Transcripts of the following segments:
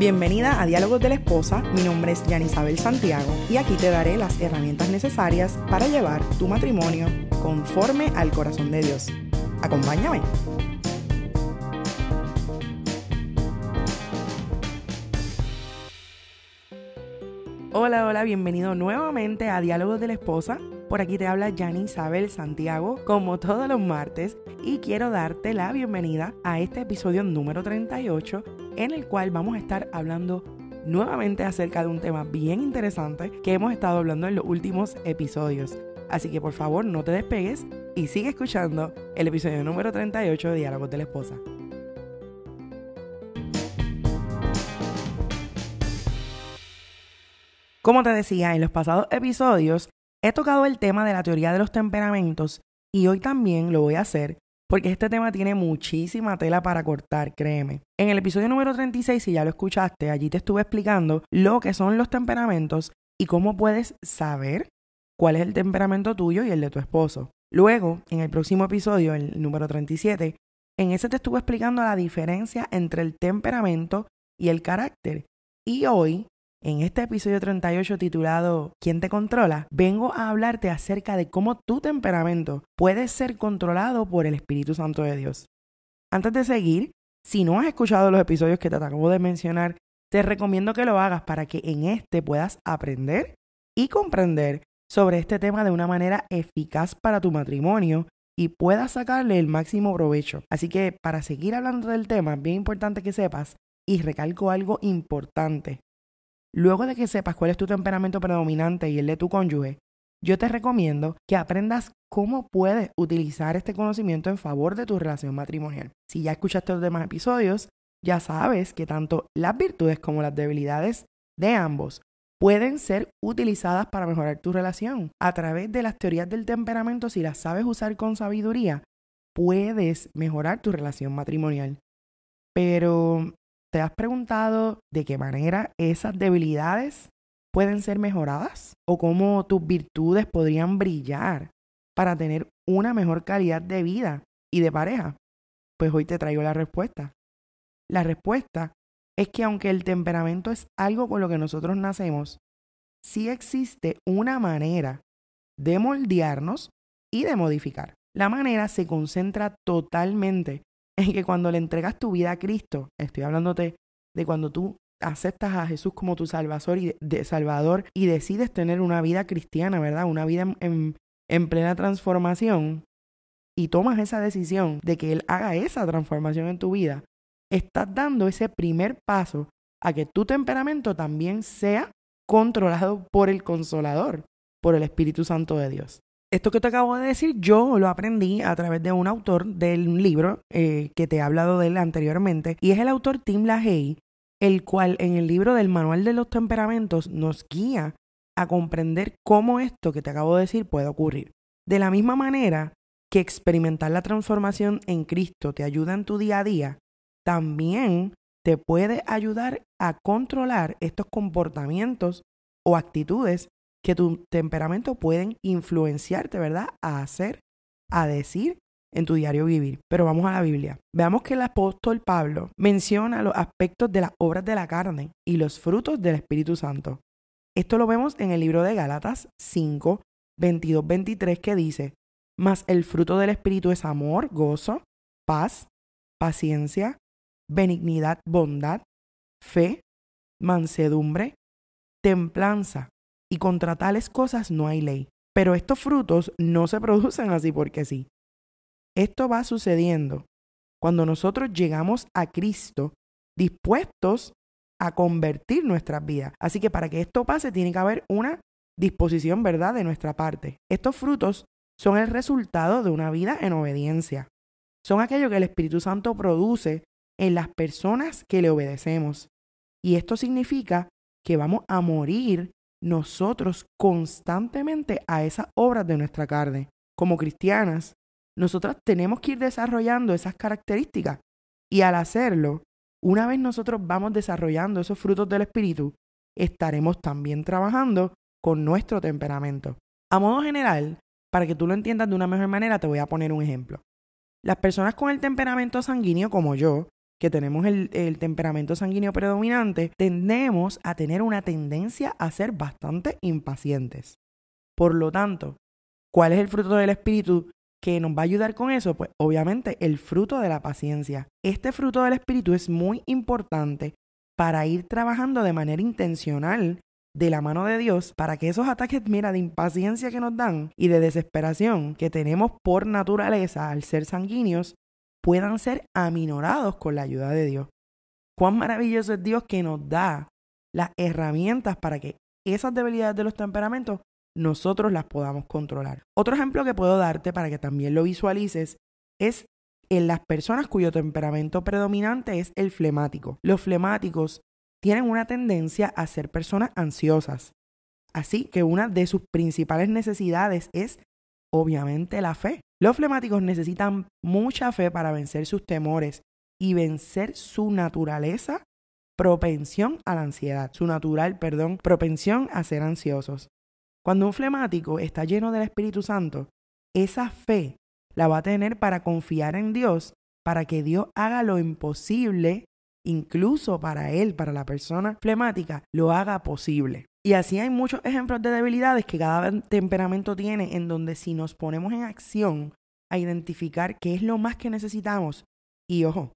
Bienvenida a Diálogos de la Esposa, mi nombre es Yanisabel Santiago y aquí te daré las herramientas necesarias para llevar tu matrimonio conforme al corazón de Dios. Acompáñame. Hola, hola, bienvenido nuevamente a Diálogos de la Esposa. Por aquí te habla Jani Isabel Santiago, como todos los martes, y quiero darte la bienvenida a este episodio número 38, en el cual vamos a estar hablando nuevamente acerca de un tema bien interesante que hemos estado hablando en los últimos episodios. Así que por favor no te despegues y sigue escuchando el episodio número 38 de Diálogos de la Esposa. Como te decía en los pasados episodios, he tocado el tema de la teoría de los temperamentos y hoy también lo voy a hacer porque este tema tiene muchísima tela para cortar, créeme. En el episodio número 36, si ya lo escuchaste, allí te estuve explicando lo que son los temperamentos y cómo puedes saber cuál es el temperamento tuyo y el de tu esposo. Luego, en el próximo episodio, el número 37, en ese te estuve explicando la diferencia entre el temperamento y el carácter. Y hoy en este episodio 38 titulado ¿Quién te controla? vengo a hablarte acerca de cómo tu temperamento puede ser controlado por el Espíritu Santo de Dios. Antes de seguir, si no has escuchado los episodios que te acabo de mencionar, te recomiendo que lo hagas para que en este puedas aprender y comprender sobre este tema de una manera eficaz para tu matrimonio y puedas sacarle el máximo provecho. Así que para seguir hablando del tema, es bien importante que sepas y recalco algo importante. Luego de que sepas cuál es tu temperamento predominante y el de tu cónyuge, yo te recomiendo que aprendas cómo puedes utilizar este conocimiento en favor de tu relación matrimonial. Si ya escuchaste los demás episodios, ya sabes que tanto las virtudes como las debilidades de ambos pueden ser utilizadas para mejorar tu relación. A través de las teorías del temperamento, si las sabes usar con sabiduría, puedes mejorar tu relación matrimonial. Pero ¿Te has preguntado de qué manera esas debilidades pueden ser mejoradas? ¿O cómo tus virtudes podrían brillar para tener una mejor calidad de vida y de pareja? Pues hoy te traigo la respuesta. La respuesta es que aunque el temperamento es algo con lo que nosotros nacemos, sí existe una manera de moldearnos y de modificar. La manera se concentra totalmente en que cuando le entregas tu vida a Cristo, estoy hablándote de cuando tú aceptas a Jesús como tu salvador y, de, salvador y decides tener una vida cristiana, ¿verdad? Una vida en plena transformación y tomas esa decisión de que Él haga esa transformación en tu vida, estás dando ese primer paso a que tu temperamento también sea controlado por el consolador, por el Espíritu Santo de Dios. Esto que te acabo de decir, yo lo aprendí a través de un autor del libro eh, que te he hablado de él anteriormente, y es el autor Tim LaHaye, el cual en el libro del Manual de los Temperamentos nos guía a comprender cómo esto que te acabo de decir puede ocurrir. De la misma manera que experimentar la transformación en Cristo te ayuda en tu día a día, también te puede ayudar a controlar estos comportamientos o actitudes que tu temperamento pueden influenciarte, ¿verdad? A hacer, a decir en tu diario vivir. Pero vamos a la Biblia. Veamos que el apóstol Pablo menciona los aspectos de las obras de la carne y los frutos del Espíritu Santo. Esto lo vemos en el libro de Gálatas 5, 22, 23 que dice, mas el fruto del Espíritu es amor, gozo, paz, paciencia, benignidad, bondad, fe, mansedumbre, templanza y contra tales cosas no hay ley. Pero estos frutos no se producen así porque sí. Esto va sucediendo cuando nosotros llegamos a Cristo dispuestos a convertir nuestras vidas. Así que para que esto pase tiene que haber una disposición, ¿verdad?, de nuestra parte. Estos frutos son el resultado de una vida en obediencia. Son aquello que el Espíritu Santo produce en las personas que le obedecemos. Y esto significa que vamos a morir nosotros constantemente a esas obras de nuestra carne. Como cristianas, nosotras tenemos que ir desarrollando esas características y al hacerlo, una vez nosotros vamos desarrollando esos frutos del Espíritu, estaremos también trabajando con nuestro temperamento. A modo general, para que tú lo entiendas de una mejor manera, te voy a poner un ejemplo. Las personas con el temperamento sanguíneo como yo, que tenemos el, temperamento sanguíneo predominante, tendemos a tener una tendencia a ser bastante impacientes. Por lo tanto, ¿cuál es el fruto del Espíritu que nos va a ayudar con eso? Pues obviamente el fruto de la paciencia. Este fruto del Espíritu es muy importante para ir trabajando de manera intencional de la mano de Dios para que esos ataques, mira, de impaciencia que nos dan y de desesperación que tenemos por naturaleza al ser sanguíneos, puedan ser aminorados con la ayuda de Dios. Cuán maravilloso es Dios que nos da las herramientas para que esas debilidades de los temperamentos nosotros las podamos controlar. Otro ejemplo que puedo darte para que también lo visualices es en las personas cuyo temperamento predominante es el flemático. Los flemáticos tienen una tendencia a ser personas ansiosas. Así que una de sus principales necesidades es obviamente la fe. Los flemáticos necesitan mucha fe para vencer sus temores y vencer su naturaleza propensión a la ansiedad, su natural, perdón, propensión a ser ansiosos. Cuando un flemático está lleno del Espíritu Santo, esa fe la va a tener para confiar en Dios, para que Dios haga lo imposible, incluso para él, para la persona flemática, lo haga posible. Y así hay muchos ejemplos de debilidades que cada temperamento tiene en donde si nos ponemos en acción a identificar qué es lo más que necesitamos, y ojo,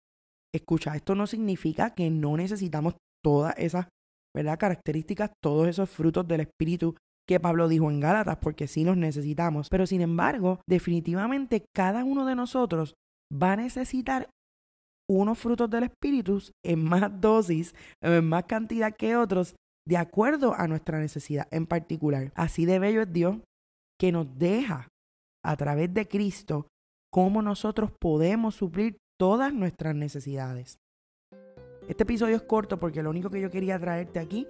escucha, esto no significa que no necesitamos todas esas ¿verdad? características, todos esos frutos del Espíritu que Pablo dijo en Gálatas, porque sí los necesitamos. Pero sin embargo, definitivamente cada uno de nosotros va a necesitar unos frutos del Espíritu en más dosis, en más cantidad que otros, de acuerdo a nuestra necesidad en particular. Así de bello es Dios que nos deja a través de Cristo cómo nosotros podemos suplir todas nuestras necesidades. Este episodio es corto porque lo único que yo quería traerte aquí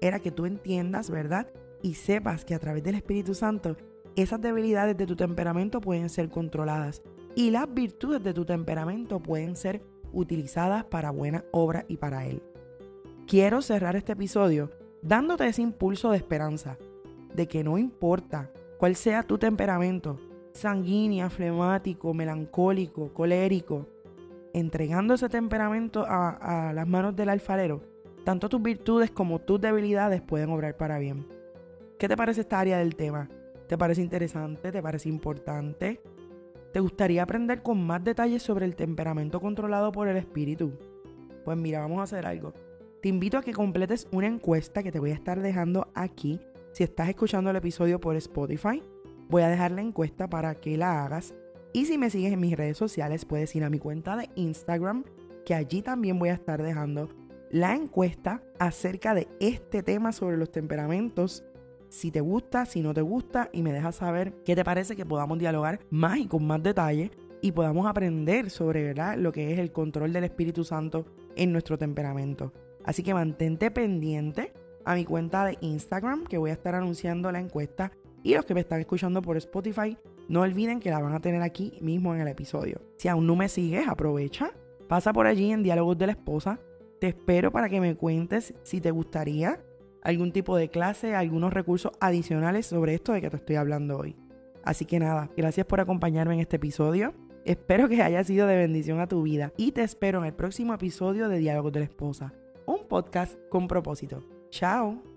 era que tú entiendas, ¿verdad? y sepas que a través del Espíritu Santo esas debilidades de tu temperamento pueden ser controladas y las virtudes de tu temperamento pueden ser utilizadas para buena obra y para Él. Quiero cerrar este episodio dándote ese impulso de esperanza, de que no importa cuál sea tu temperamento, sanguíneo, flemático, melancólico, colérico, entregando ese temperamento a, a las manos del alfarero, tanto tus virtudes como tus debilidades pueden obrar para bien. ¿Qué te parece esta área del tema? ¿Te parece interesante? ¿Te parece importante? ¿Te gustaría aprender con más detalles sobre el temperamento controlado por el espíritu? Pues mira, vamos a hacer algo. Te invito a que completes una encuesta que te voy a estar dejando aquí. Si estás escuchando el episodio por Spotify, voy a dejar la encuesta para que la hagas. Y si me sigues en mis redes sociales, puedes ir a mi cuenta de Instagram, que allí también voy a estar dejando la encuesta acerca de este tema sobre los temperamentos si te gusta, si no te gusta y me dejas saber qué te parece que podamos dialogar más y con más detalle y podamos aprender sobre ¿verdad? lo que es el control del Espíritu Santo en nuestro temperamento. Así que mantente pendiente a mi cuenta de Instagram que voy a estar anunciando la encuesta y los que me están escuchando por Spotify no olviden que la van a tener aquí mismo en el episodio. Si aún no me sigues, aprovecha, pasa por allí en Diálogos de la Esposa. Te espero para que me cuentes si te gustaría algún tipo de clase, algunos recursos adicionales sobre esto de que te estoy hablando hoy. Así que nada, gracias por acompañarme en este episodio. Espero que haya sido de bendición a tu vida y te espero en el próximo episodio de Diálogos de la Esposa, un podcast con propósito. Chao.